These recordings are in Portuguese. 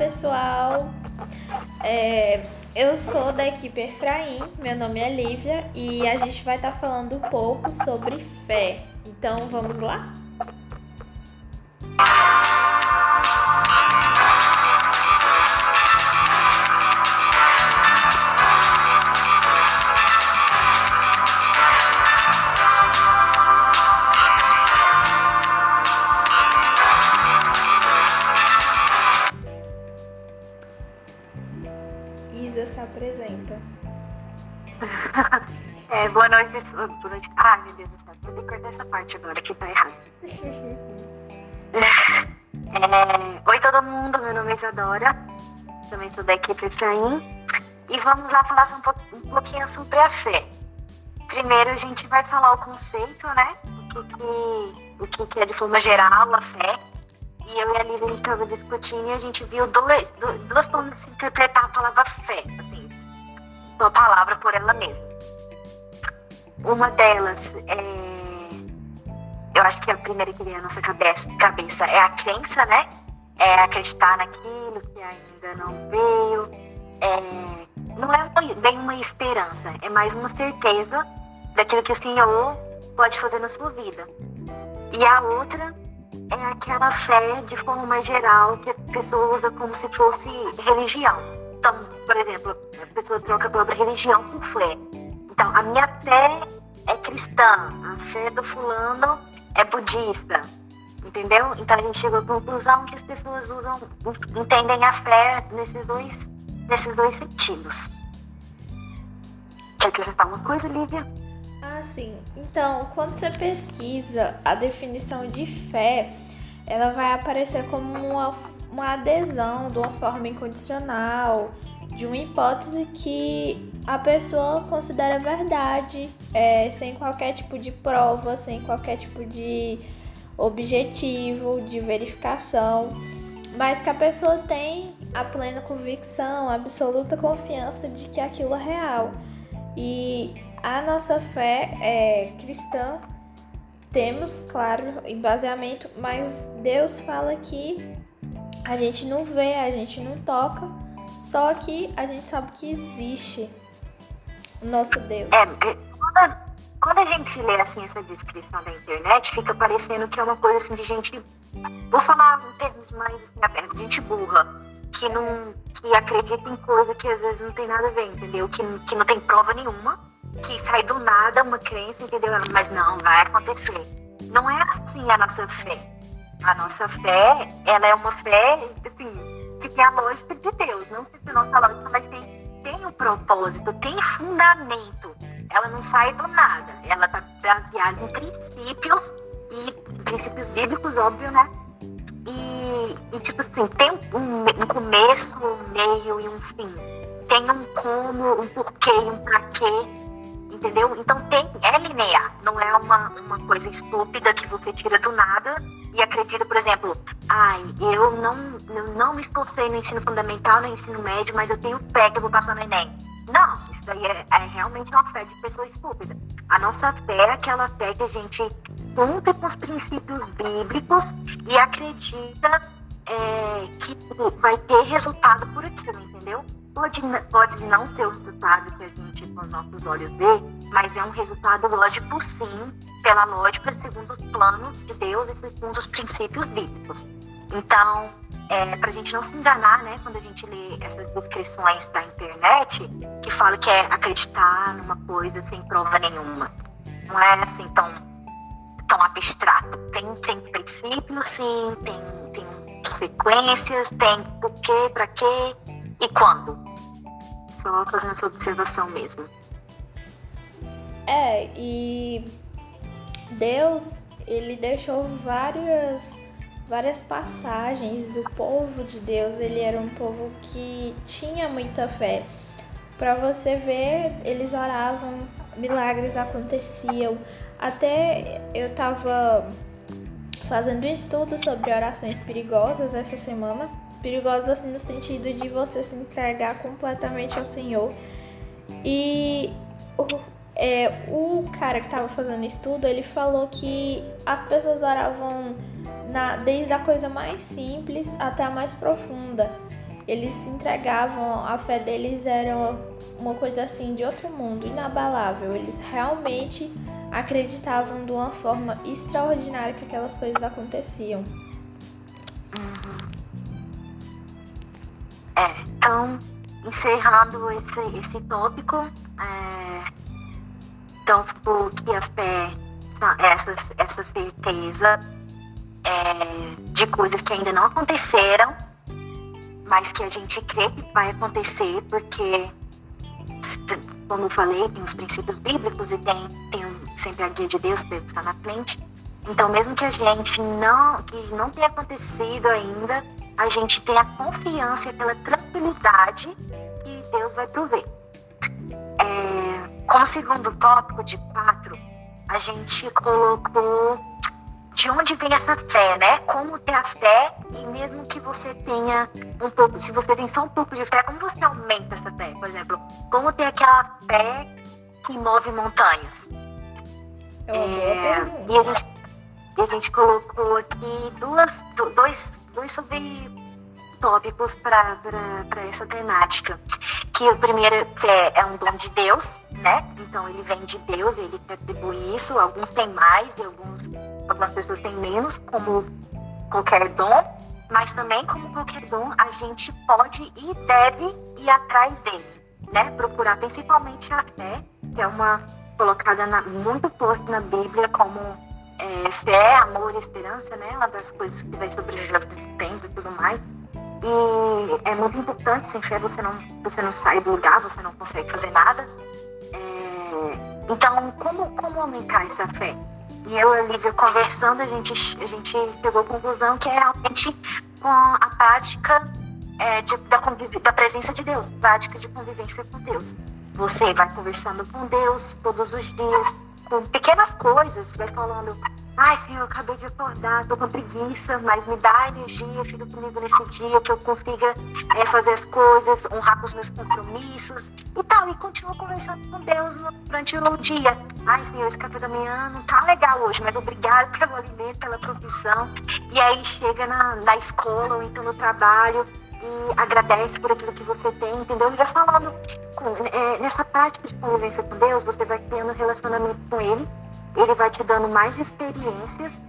pessoal! É, eu sou da equipe Efraim, meu nome é Lívia e a gente vai estar tá falando um pouco sobre fé. Então vamos lá? Noite. Ai, meu Deus do céu. Vou ter que cortar essa parte agora que tá errado. é, oi, todo mundo. Meu nome é Isadora. Também sou da equipe Efraim. E vamos lá falar um, pouquinho, um pouquinho sobre a fé. Primeiro, a gente vai falar o conceito, né? O que, que, o que, que é de forma geral a fé. E eu e a Lívia, a gente estava discutindo e a gente viu dois, duas formas de se interpretar a palavra fé. Assim, uma palavra por ela mesma. Uma delas é. Eu acho que a primeira que vem à nossa cabeça, cabeça é a crença, né? É acreditar naquilo que ainda não veio. É, não é bem uma esperança, é mais uma certeza daquilo que o Senhor pode fazer na sua vida. E a outra é aquela fé de forma mais geral que a pessoa usa como se fosse religião. Então, por exemplo, a pessoa troca a palavra religião por fé. Então, a minha fé é cristã, a fé do fulano é budista, entendeu? Então a gente chegou à conclusão que as pessoas usam, entendem a fé nesses dois, nesses dois sentidos. Quer acrescentar uma coisa, Lívia? Ah, sim. Então, quando você pesquisa a definição de fé, ela vai aparecer como uma, uma adesão de uma forma incondicional, de uma hipótese que a pessoa considera verdade, é, sem qualquer tipo de prova, sem qualquer tipo de objetivo, de verificação, mas que a pessoa tem a plena convicção, a absoluta confiança de que aquilo é real. E a nossa fé é cristã, temos, claro, embaseamento, mas Deus fala que a gente não vê, a gente não toca, só que a gente sabe que existe o nosso Deus. É, quando, quando a gente lê assim essa descrição da internet, fica parecendo que é uma coisa assim de gente. Vou falar em termos mais assim, abertos, gente burra, que não que acredita em coisa que às vezes não tem nada a ver, entendeu? Que, que não tem prova nenhuma, que sai do nada uma crença, entendeu? Mas não, vai acontecer. Não é assim a nossa fé. A nossa fé, ela é uma fé, assim, que tem a lógica de Deus, não se a nossa lógica, mas tem, tem um propósito, tem fundamento. Ela não sai do nada, ela está baseada em princípios e princípios bíblicos, óbvio, né? E, e tipo assim, tem um, um começo, um meio e um fim. Tem um como, um porquê, um pra quê entendeu? Então tem, é linear, não é uma, uma coisa estúpida que você tira do nada e acredita, por exemplo, ai, eu não, eu não me esforcei no ensino fundamental, no ensino médio, mas eu tenho fé que eu vou passar no Enem. Não, isso daí é, é realmente uma fé de pessoa estúpida. A nossa fé é aquela fé que a gente cumpre com os princípios bíblicos e acredita é, que vai ter resultado por aquilo, entendeu? Pode, pode não ser o resultado que a gente com os nossos olhos vê, mas é um resultado lógico sim, pela lógica, segundo os planos de Deus e segundo os princípios bíblicos. Então, é, para a gente não se enganar, né, quando a gente lê essas descrições da internet, que fala que é acreditar numa coisa sem prova nenhuma. Não é assim tão, tão abstrato. Tem, tem princípios, sim, tem, tem sequências, tem porquê, para quê e quando. Só fazendo essa observação mesmo. É, e Deus, ele deixou várias várias passagens do povo de Deus. Ele era um povo que tinha muita fé. Para você ver, eles oravam, milagres aconteciam. Até eu tava fazendo um estudo sobre orações perigosas essa semana. Perigosas no sentido de você se entregar completamente ao Senhor. E o, é, o cara que estava fazendo estudo, ele falou que as pessoas oravam na, desde a coisa mais simples até a mais profunda. eles se entregavam, a fé deles era uma coisa assim de outro mundo, inabalável. Eles realmente acreditavam de uma forma extraordinária que aquelas coisas aconteciam. É, então, encerrando esse, esse tópico, é, então, que a fé, essa, essa certeza é, de coisas que ainda não aconteceram, mas que a gente crê que vai acontecer, porque, como eu falei, tem os princípios bíblicos e tem, tem sempre a guia de Deus, Deus está na frente. Então, mesmo que a gente não, que não tenha acontecido ainda, a gente tem a confiança e aquela tranquilidade que Deus vai prover. É, como segundo tópico de quatro, a gente colocou de onde vem essa fé, né? Como ter a fé e mesmo que você tenha um pouco, se você tem só um pouco de fé, como você aumenta essa fé? Por exemplo, como ter aquela fé que move montanhas? É, é e a gente, a gente colocou aqui duas, dois, dois subtópicos para essa temática. Que o primeiro é, é um dom de Deus, né? Então ele vem de Deus, ele atribui isso. Alguns têm mais e alguns, algumas pessoas têm menos, como qualquer dom. Mas também, como qualquer dom, a gente pode e deve ir atrás dele, né? Procurar principalmente a fé, que é uma colocada na, muito forte na Bíblia como é, fé, amor e esperança, né? Uma das coisas que vai sobreviver aos tempos e tudo mais. E é muito importante, sem fé você não, você não sai do lugar, você não consegue fazer nada. É, então, como, como aumentar essa fé? E eu e a Lívia conversando, a gente, a gente chegou à conclusão que é realmente com a prática é, de, da, da presença de Deus, prática de convivência com Deus. Você vai conversando com Deus todos os dias, pequenas coisas, vai falando, ai Senhor, acabei de acordar, tô com preguiça, mas me dá energia, fica comigo nesse dia, que eu consiga é, fazer as coisas, honrar com os meus compromissos e tal. E continua conversando com Deus durante o dia. Ai Senhor, esse café da manhã não tá legal hoje, mas obrigado pelo alimento, pela profissão. E aí chega na, na escola ou então no trabalho, e agradece por aquilo que você tem, entendeu? Vai falando é, nessa prática de convivência com Deus, você vai criando um relacionamento com Ele, Ele vai te dando mais experiências.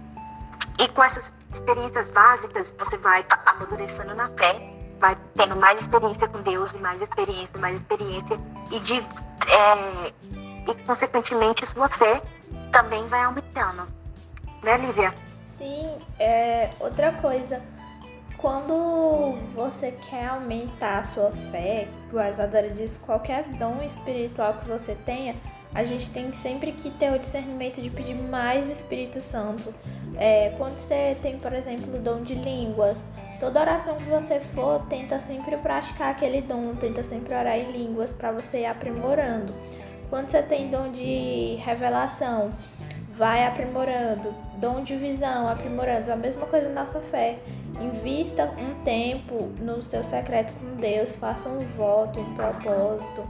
E com essas experiências básicas você vai amadurecendo na fé, vai tendo mais experiência com Deus e mais experiência, mais experiência. E de é, e consequentemente sua fé também vai aumentando, né, Lívia? Sim, é outra coisa quando você quer aumentar a sua fé, o Isadora diz, qualquer dom espiritual que você tenha, a gente tem sempre que ter o discernimento de pedir mais Espírito Santo. É, quando você tem, por exemplo, o dom de línguas, toda oração que você for, tenta sempre praticar aquele dom, tenta sempre orar em línguas para você ir aprimorando. Quando você tem dom de revelação, vai aprimorando. Dom de visão, aprimorando. A mesma coisa na nossa fé. Invista um tempo no seu secreto com Deus, faça um voto, um propósito,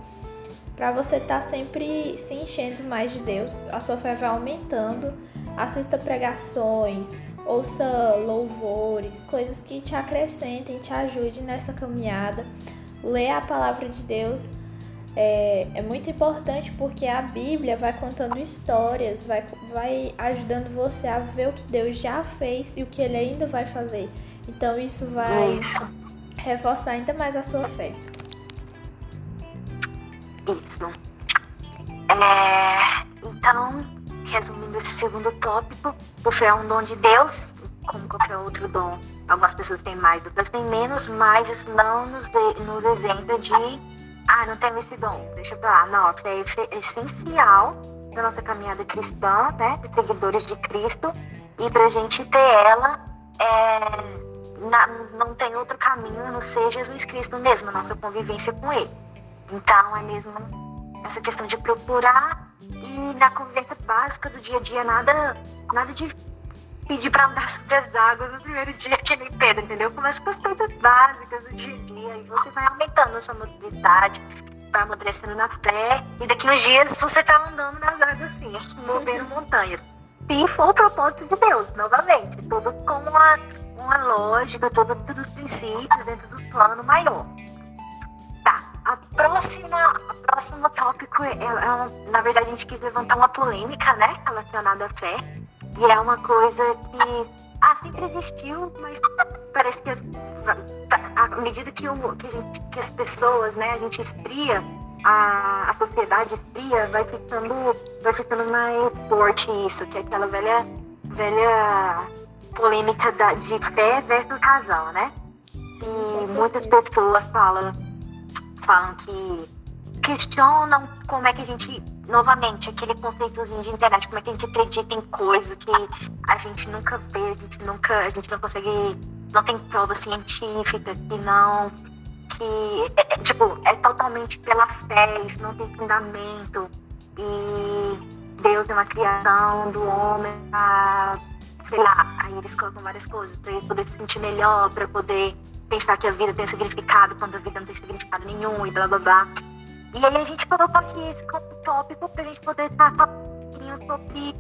para você estar tá sempre se enchendo mais de Deus. A sua fé vai aumentando. Assista pregações, ouça louvores, coisas que te acrescentem, te ajudem nessa caminhada. Leia a palavra de Deus é, é muito importante porque a Bíblia vai contando histórias, vai, vai ajudando você a ver o que Deus já fez e o que Ele ainda vai fazer. Então isso vai isso. reforçar ainda mais a sua fé. Isso. É, então, resumindo esse segundo tópico, o fé é um dom de Deus, como qualquer outro dom. Algumas pessoas têm mais, outras têm menos, mas isso não nos, de, nos isenta de ah, não tenho esse dom, deixa pra lá. Não, a fé é essencial na nossa caminhada cristã, né, de seguidores de Cristo, e pra gente ter ela, é, na, não tem outro caminho a não ser Jesus Cristo mesmo, a nossa convivência com Ele. Então, é mesmo essa questão de procurar e na convivência básica do dia a dia, nada, nada de pedir para andar sobre as águas no primeiro dia, que nem Pedro, entendeu? Começa com as coisas básicas do dia a dia e você vai aumentando a sua mobilidade, vai amadurecendo na fé e daqui uns dias você tá andando nas águas assim, movendo montanhas. Se for o propósito de Deus, novamente, tudo com uma, uma lógica, todos os princípios dentro do plano maior. Tá, a próxima, o próximo tópico é, é uma, na verdade a gente quis levantar uma polêmica, né, relacionada à fé, e é uma coisa que ah, sempre existiu, mas parece que as, à medida que, o, que, gente, que, as pessoas, né, a gente esfria, a, a sociedade esfria, vai ficando, vai ficando mais forte isso, que é aquela velha, velha polêmica da, de fé versus razão, né? E muitas pessoas falam, falam que questionam como é que a gente, novamente, aquele conceitozinho de internet, como é que a gente acredita em coisa que a gente nunca vê, a gente nunca, a gente não consegue, não tem prova científica, que não, que, é, tipo, é totalmente pela fé, isso não tem fundamento, e Deus é uma criação do homem, a, sei lá, aí eles colocam várias coisas para ele poder se sentir melhor, para poder pensar que a vida tem um significado quando a vida não tem significado nenhum e blá blá blá. E aí a gente colocou aqui esse tópico pra gente poder estar falando sobre.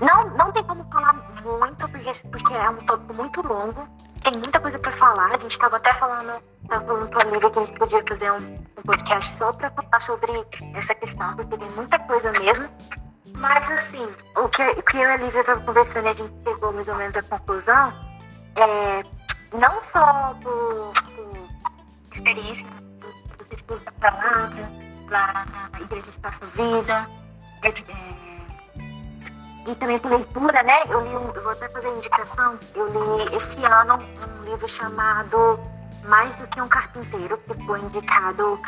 Não, não tem como falar muito, porque, porque é um tópico muito longo. Tem muita coisa para falar. A gente estava até falando, tava falando com a amiga que a gente podia fazer um, um podcast só para falar sobre essa questão, porque tem muita coisa mesmo. Mas assim, o que, o que eu e a Lívia estavam conversando e a gente chegou mais ou menos à conclusão é não só por, experiência pessoas da palavra, lá na Igreja Espaço Vida. É, é, e também por leitura, né? Eu li, um, eu vou até fazer indicação, eu li esse ano um livro chamado Mais do que um Carpinteiro, que foi indicado,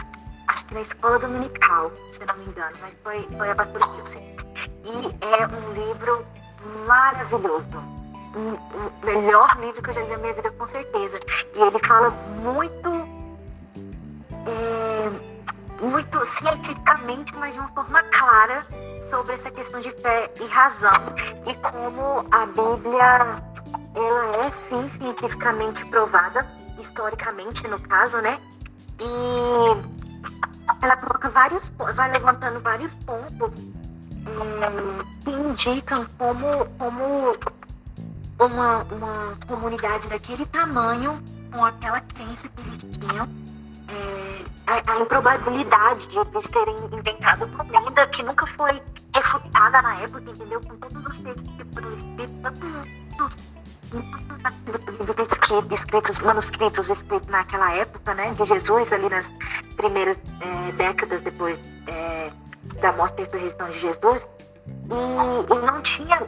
acho que na escola dominical, se não me engano, mas foi, foi a pastora Gilson. E é um livro maravilhoso. O melhor livro que eu já li na minha vida, com certeza. E ele fala muito é, muito cientificamente, mas de uma forma clara sobre essa questão de fé e razão e como a Bíblia ela é sim cientificamente provada, historicamente no caso, né? E ela coloca vários, vai levantando vários pontos é, que indicam como, como uma, uma comunidade daquele tamanho, com aquela crença que eles tinham, é, a, a, improbabilidade de eles terem inventado uma lenda que nunca foi refutada na época, entendeu? Com todos os textos que foram escritos, tanto escritos, manuscritos escritos naquela época, né, de Jesus, ali nas primeiras é, décadas depois é, da morte e ressurreição de Jesus, e, e não tinha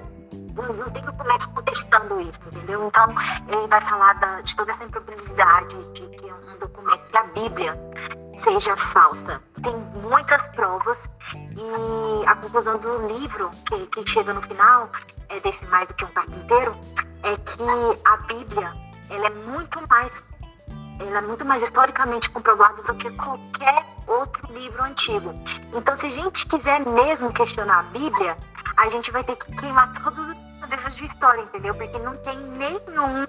não, tem documentos contestando isso, entendeu? Então, ele vai falar da, de toda essa improbabilidade de que um documento, que a Bíblia seja falsa. Tem muitas provas e a conclusão do livro, que, que chega no final, é desse Mais do que um carpinteiro, é que a Bíblia ela é muito mais ela é muito mais historicamente comprovada do que qualquer outro livro antigo. Então, se a gente quiser mesmo questionar a Bíblia, a gente vai ter que queimar todos os livros de história, entendeu? Porque não tem nenhum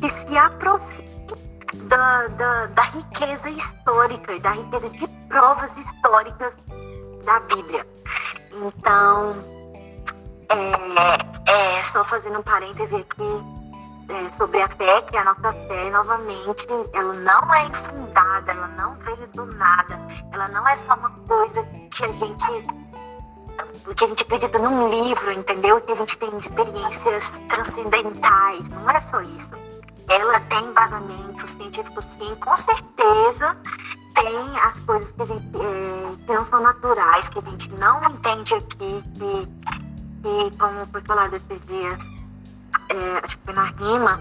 que se aproxime da, da, da riqueza histórica e da riqueza de provas históricas da Bíblia. Então, é, é só fazendo um parêntese aqui é, sobre a fé, que a nossa fé, novamente, ela não é infundada, ela não veio do nada, ela não é só uma coisa que a gente que a gente acredita num livro, entendeu? Que a gente tem experiências transcendentais, não é só isso. Ela tem embasamento científico, sim, com certeza tem as coisas que, a gente, é, que não são naturais, que a gente não entende aqui, que, que como foi falado esses dias, é, acho que foi na rima,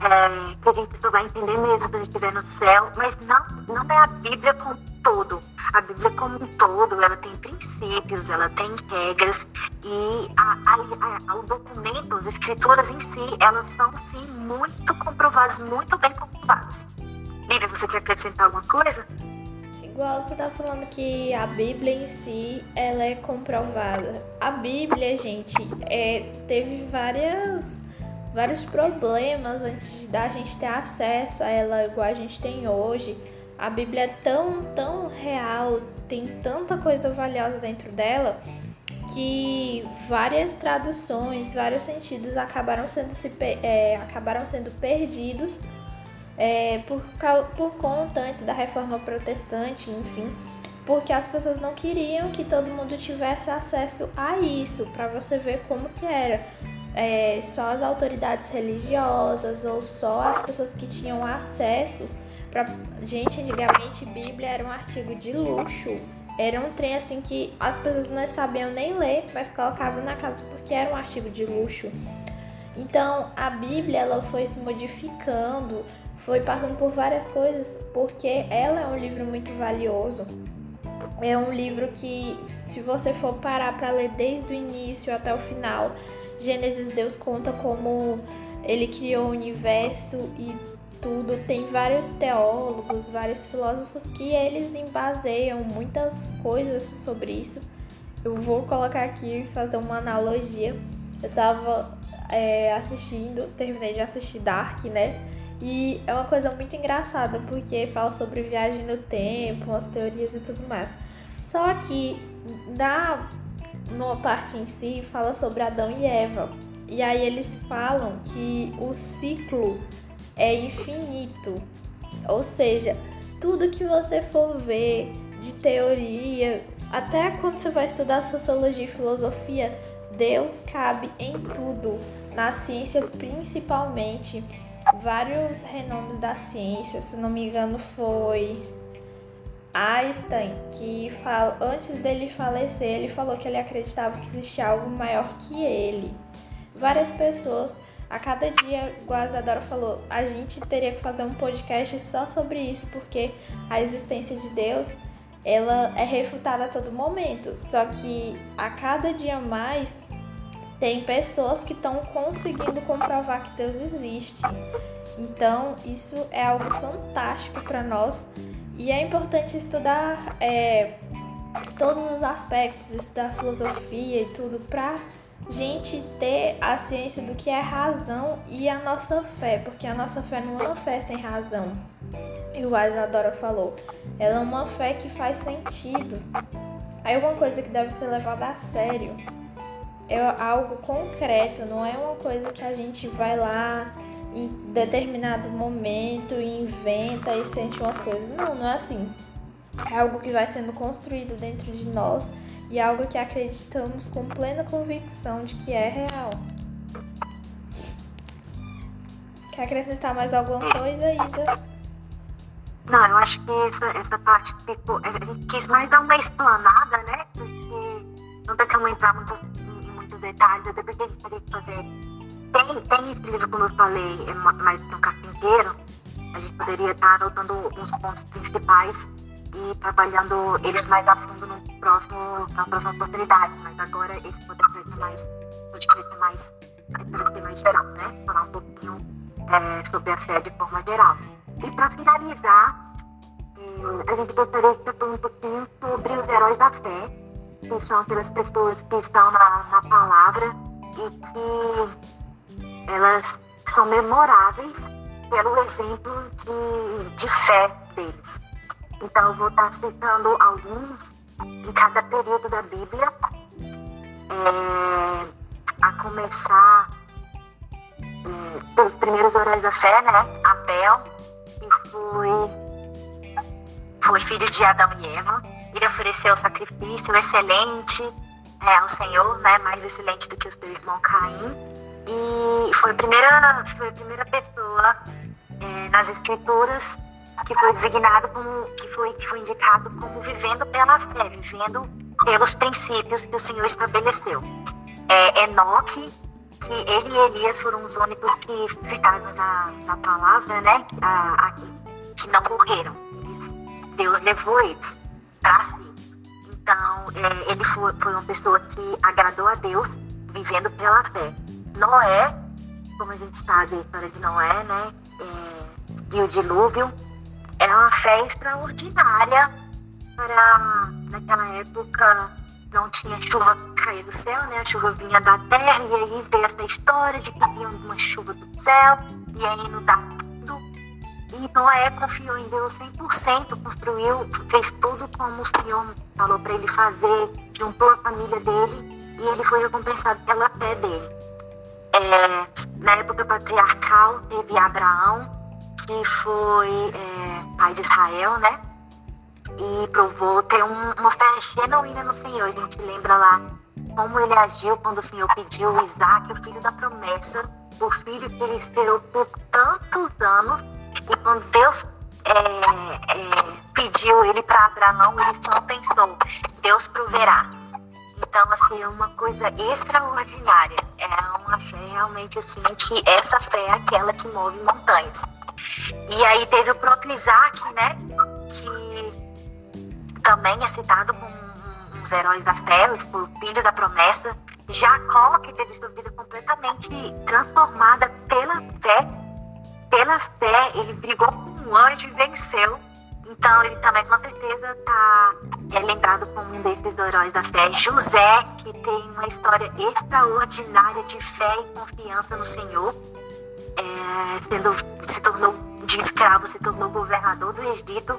é, que a gente só vai entender mesmo quando a gente estiver no céu, mas não, não é a Bíblia como um todo. A Bíblia como um todo, ela tem princípios, ela tem regras e a, o documento, as escrituras em si, elas são sim muito comprovadas, muito bem comprovadas. Lívia, você quer acrescentar alguma coisa? Igual você tá falando que a Bíblia em si, ela é comprovada. A Bíblia, gente, é, teve várias vários problemas antes da gente ter acesso a ela igual a gente tem hoje. A Bíblia é tão, tão real, tem tanta coisa valiosa dentro dela que várias traduções, vários sentidos acabaram sendo, se, é, acabaram sendo perdidos é, por, por conta antes da reforma protestante, enfim, porque as pessoas não queriam que todo mundo tivesse acesso a isso, para você ver como que era. É, só as autoridades religiosas ou só as pessoas que tinham acesso. Pra... Gente, antigamente Bíblia era um artigo de luxo. Era um trem assim que as pessoas não sabiam nem ler, mas colocavam na casa porque era um artigo de luxo. Então a Bíblia ela foi se modificando, foi passando por várias coisas, porque ela é um livro muito valioso. É um livro que, se você for parar para ler desde o início até o final, Gênesis Deus conta como ele criou o universo e tudo. Tem vários teólogos, vários filósofos que eles embaseiam muitas coisas sobre isso. Eu vou colocar aqui fazer uma analogia. Eu tava é, assistindo, terminei de assistir Dark, né? E é uma coisa muito engraçada, porque fala sobre viagem no tempo, as teorias e tudo mais. Só que na numa parte em si fala sobre Adão e Eva. E aí eles falam que o ciclo é infinito. Ou seja, tudo que você for ver de teoria, até quando você vai estudar sociologia e filosofia, Deus cabe em tudo, na ciência principalmente. Vários renomes da ciência, se não me engano, foi Einstein, que fala, antes dele falecer, ele falou que ele acreditava que existia algo maior que ele. Várias pessoas a cada dia, Guazadora falou, a gente teria que fazer um podcast só sobre isso, porque a existência de Deus, ela é refutada a todo momento. Só que a cada dia mais tem pessoas que estão conseguindo comprovar que Deus existe. Então, isso é algo fantástico para nós e é importante estudar é, todos os aspectos, estudar filosofia e tudo para gente ter a ciência do que é razão e a nossa fé, porque a nossa fé não é uma fé sem razão. E o Isadora falou, ela é uma fé que faz sentido. É uma coisa que deve ser levada a sério. É algo concreto, não é uma coisa que a gente vai lá em determinado momento e inventa e sente umas coisas. Não, não é assim. É algo que vai sendo construído dentro de nós e algo que acreditamos com plena convicção de que é real. Quer acrescentar mais alguma coisa, Isa? Não, eu acho que essa, essa parte ficou. A gente quis mais dar uma explanada, né? Porque não tem como entrar muitos, em muitos detalhes, até porque a gente teria que fazer. Tem, tem esse livro, como eu falei, é mais que um carpinteiro. A gente poderia estar anotando uns pontos principais e trabalhando eles mais a fundo no próximo, na próxima oportunidade. Mas agora esse podcast é mais, podcast é mais, para ser mais geral, né? Falar um pouquinho é, sobre a fé de forma geral. E para finalizar, é, a gente gostaria de falar um pouquinho sobre os heróis da fé, que são aquelas pessoas que estão na, na palavra e que elas são memoráveis pelo exemplo de, de fé deles. Então, eu vou estar citando alguns em cada período da Bíblia, é, a começar é, pelos primeiros heróis da fé, né? Abel, que foi, foi filho de Adão e Eva. Ele ofereceu sacrifício excelente é, ao Senhor, né? Mais excelente do que o seu irmão Caim. E foi a primeira, foi a primeira pessoa é, nas escrituras que foi designado como, que foi, que foi indicado como vivendo pela fé, vivendo pelos princípios que o Senhor estabeleceu. É, Enoque, que ele e Elias foram os únicos que citados na, na palavra, né, a, a, que não morreram. Eles, Deus levou eles para si. Então, é, ele foi, foi uma pessoa que agradou a Deus, vivendo pela fé. Noé, como a gente sabe a história de Noé, né, é, e o dilúvio, é uma fé extraordinária para naquela época não tinha chuva cair do céu, né? A chuva vinha da terra e aí veio essa história de que vinha uma chuva do céu e aí não dá tudo. E Noé confiou em Deus 100%, construiu, fez tudo como o Senhor falou para ele fazer, juntou a família dele e ele foi recompensado pela fé dele. É, na época patriarcal teve Abraão, que foi é, pai de Israel, né? E provou ter um, uma fé genuína no Senhor. A gente lembra lá como ele agiu quando o Senhor pediu Isaac, o filho da promessa, o filho que ele esperou por tantos anos. E quando Deus é, é, pediu ele para Abraão, ele só pensou: Deus proverá. Então, assim, é uma coisa extraordinária. É uma fé realmente assim, que essa fé é aquela que move montanhas. E aí teve o próprio Isaac, né? Que também é citado como um dos heróis da fé, foi o filho da promessa. Jacó, que teve sua vida completamente transformada pela fé. Pela fé, ele brigou com um anjo e venceu. Então, ele também com certeza está é, lembrado como um desses heróis da fé. José, que tem uma história extraordinária de fé e confiança no Senhor é, sendo, se tornou de escravo, se tornou governador do Egito.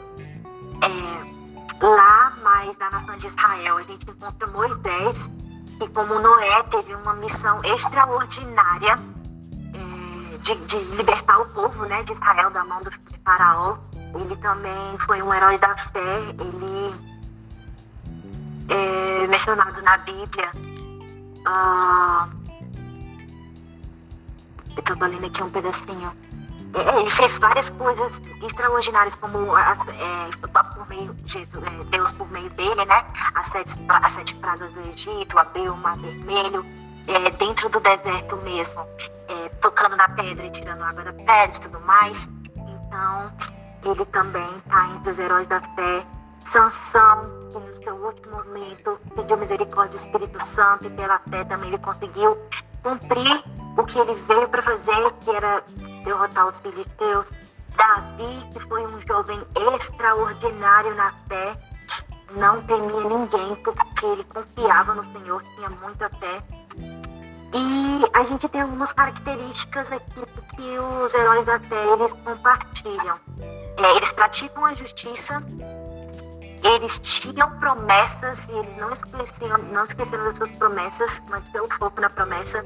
É, lá, mais na nação de Israel, a gente encontra Moisés, que como Noé teve uma missão extraordinária é, de, de, libertar o povo né, de Israel da mão do de faraó. Ele também foi um herói da fé, ele é mencionado na Bíblia. Uh, eu estava lendo aqui um pedacinho. É, é, ele fez várias coisas extraordinárias, como as, é, por meio Jesus, é, Deus por meio dele, né? As sete, as sete pragas do Egito, abriu o Mar Vermelho, é, dentro do deserto mesmo, é, tocando na pedra e tirando água da pedra e tudo mais. Então, ele também está entre os heróis da fé. Sansão, que no seu último momento pediu misericórdia do Espírito Santo e pela fé também ele conseguiu cumprir o que ele veio para fazer, que era derrotar os filisteus. Davi, que foi um jovem extraordinário na fé, não temia ninguém porque ele confiava no Senhor, tinha muita fé. E a gente tem algumas características aqui que os heróis da fé eles compartilham. É, eles praticam a justiça, eles tinham promessas e eles não esqueceram, não esqueceram das suas promessas, mantiveram o foco na promessa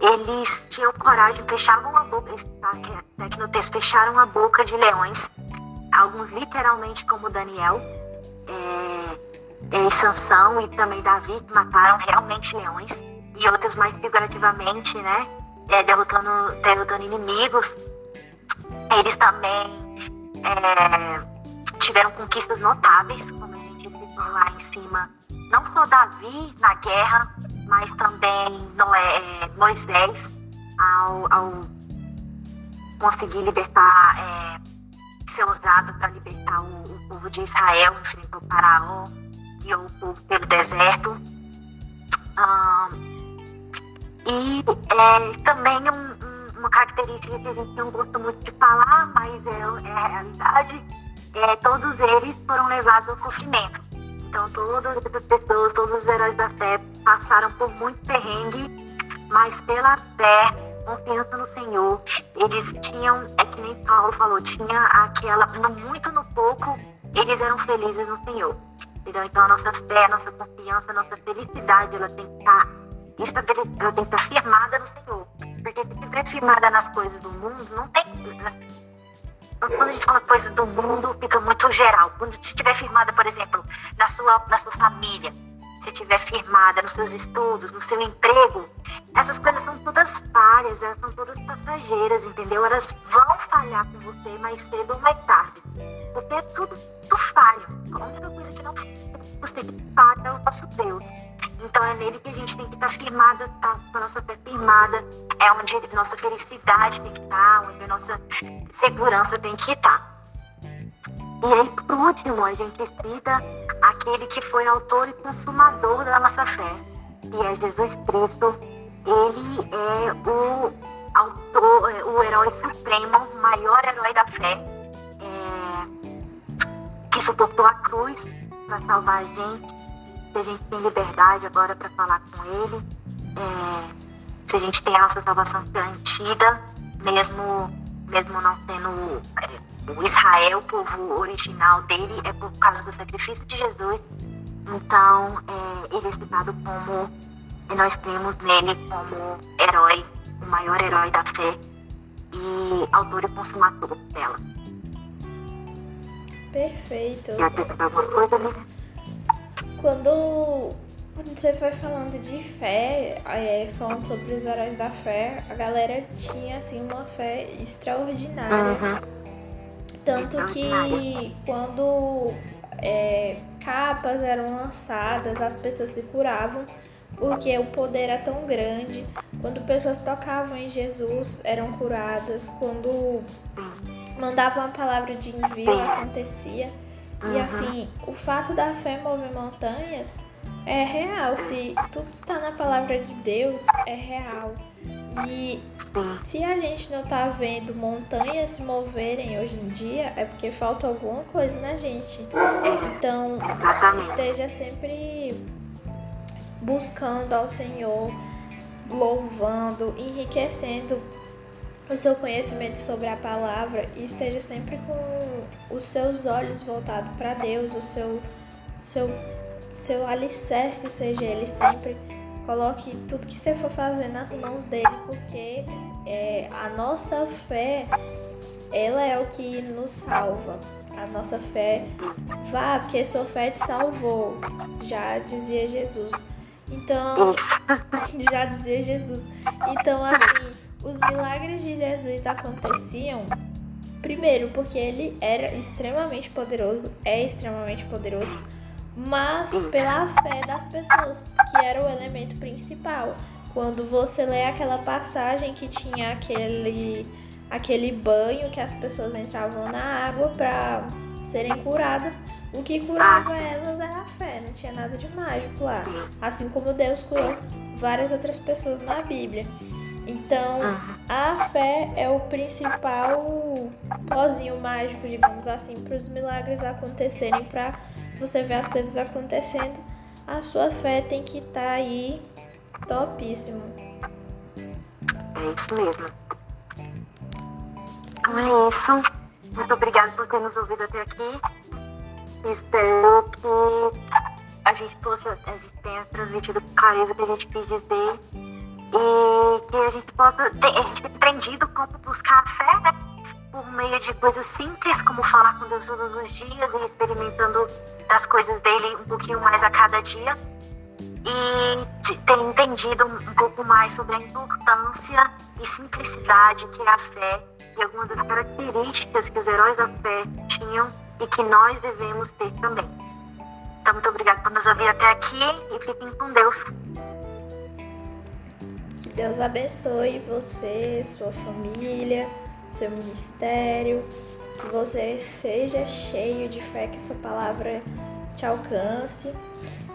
eles tinham coragem, fechavam a boca, está aqui no texto, fecharam a boca de leões, alguns literalmente como Daniel, é, e Sansão e também Davi, que mataram realmente leões, e outros mais figurativamente, né, é, derrotando, derrotando inimigos. Eles também é, tiveram conquistas notáveis, como a gente citou lá em cima, não só Davi na guerra, mas também Noé, é, Moisés, ao, ao conseguir libertar, é, ser usado para libertar o, o, povo de Israel, enfrentou o Faraó, guiou o povo pelo deserto. Ah, e é, também um, um, uma característica que a gente não gosta muito de falar, mas é, é a realidade, é, todos eles foram levados ao sofrimento. Então, todas essas pessoas, todos os heróis da fé passaram por muito perrengue, mas pela fé, confiança no Senhor, eles tinham, é que nem Paulo falou, tinha aquela, no muito no pouco, eles eram felizes no Senhor. Entendeu? Então, a nossa fé, a nossa confiança, a nossa felicidade, ela tem que estar ela tem que estar firmada no Senhor. Porque se estiver firmada nas coisas do mundo, não tem quando a gente fala coisas do mundo, fica muito geral. Quando se estiver firmada, por exemplo, na sua, na sua família, se estiver firmada nos seus estudos, no seu emprego, essas coisas são todas falhas, elas são todas passageiras, entendeu? Elas vão falhar com você mais cedo ou mais tarde. Porque tudo, tudo falho. A única coisa que não você falha é o nosso Deus. Então é nele que a gente tem que estar firmada, tá com a nossa fé firmada, é onde a nossa felicidade tem que estar, onde a nossa segurança tem que estar. E aí, por último, a gente cita aquele que foi autor e consumador da nossa fé, que é Jesus Cristo. Ele é o autor, é, o herói supremo, o maior herói da fé, é, que suportou a cruz para salvar a gente se a gente tem liberdade agora para falar com Ele, é, se a gente tem a nossa salvação garantida, mesmo, mesmo não tendo é, o Israel, o povo original dele, é por causa do sacrifício de Jesus. Então, é, ele é citado como e nós temos nele como herói, o maior herói da fé e autor e consumador dela. Perfeito. Amiga? Quando você foi falando de fé, é, falando sobre os heróis da fé, a galera tinha assim uma fé extraordinária. Uhum. Tanto que quando é, capas eram lançadas, as pessoas se curavam porque o poder era tão grande. Quando pessoas tocavam em Jesus, eram curadas. Quando mandavam a palavra de envio, acontecia. E assim, o fato da fé mover montanhas é real. Se tudo que está na palavra de Deus é real. E Sim, se a gente não tá vendo montanhas se moverem hoje em dia, é porque falta alguma coisa na gente. Então, esteja sempre buscando ao Senhor, louvando, enriquecendo o seu conhecimento sobre a palavra e esteja sempre com os seus olhos voltados para Deus, o seu seu seu alicerce seja ele sempre coloque tudo que você for fazer nas mãos dele, porque é, a nossa fé ela é o que nos salva. A nossa fé vá, porque sua fé te salvou, já dizia Jesus. Então, já dizia Jesus. Então, assim, os milagres de Jesus aconteciam primeiro porque ele era extremamente poderoso, é extremamente poderoso, mas pela fé das pessoas, que era o elemento principal. Quando você lê aquela passagem que tinha aquele aquele banho que as pessoas entravam na água para serem curadas, o que curava elas era a fé, não tinha nada de mágico lá. Assim como Deus curou várias outras pessoas na Bíblia. Então, Uhum. a fé é o principal pozinho mágico, digamos assim, para os milagres acontecerem, para você ver as coisas acontecendo. A sua fé tem que estar aí topíssimo. É isso mesmo. Então é isso. Muito obrigada por ter nos ouvido até aqui. Espero que a gente possa, a gente tenha transmitido com clareza que a gente quis dizer e que a gente possa ter, aprendido como buscar a fé, né? Por meio de coisas simples, como falar com Deus todos os dias e experimentando das coisas dele um pouquinho mais a cada dia e ter entendido um pouco mais sobre a importância e simplicidade que é a fé e algumas das características que os heróis da fé tinham e que nós devemos ter também. Então, muito obrigada por nos ouvir até aqui e fiquem com Deus. Deus abençoe você, sua família, seu ministério. Que você seja cheio de fé, que essa palavra te alcance.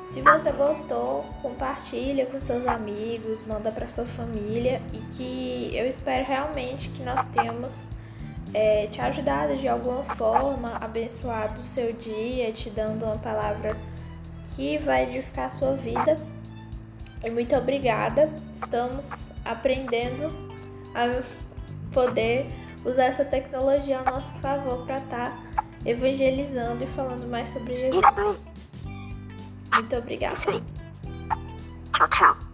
Se você gostou, compartilha com seus amigos, manda para sua família e que eu espero realmente que nós tenhamos é, te ajudado de alguma forma, abençoado o seu dia, te dando uma palavra que vai edificar a sua vida. E muito obrigada. Estamos aprendendo a poder usar essa tecnologia ao nosso favor para estar evangelizando e falando mais sobre Jesus. Isso aí, Muito obrigada. isso aí. Tchau, tchau.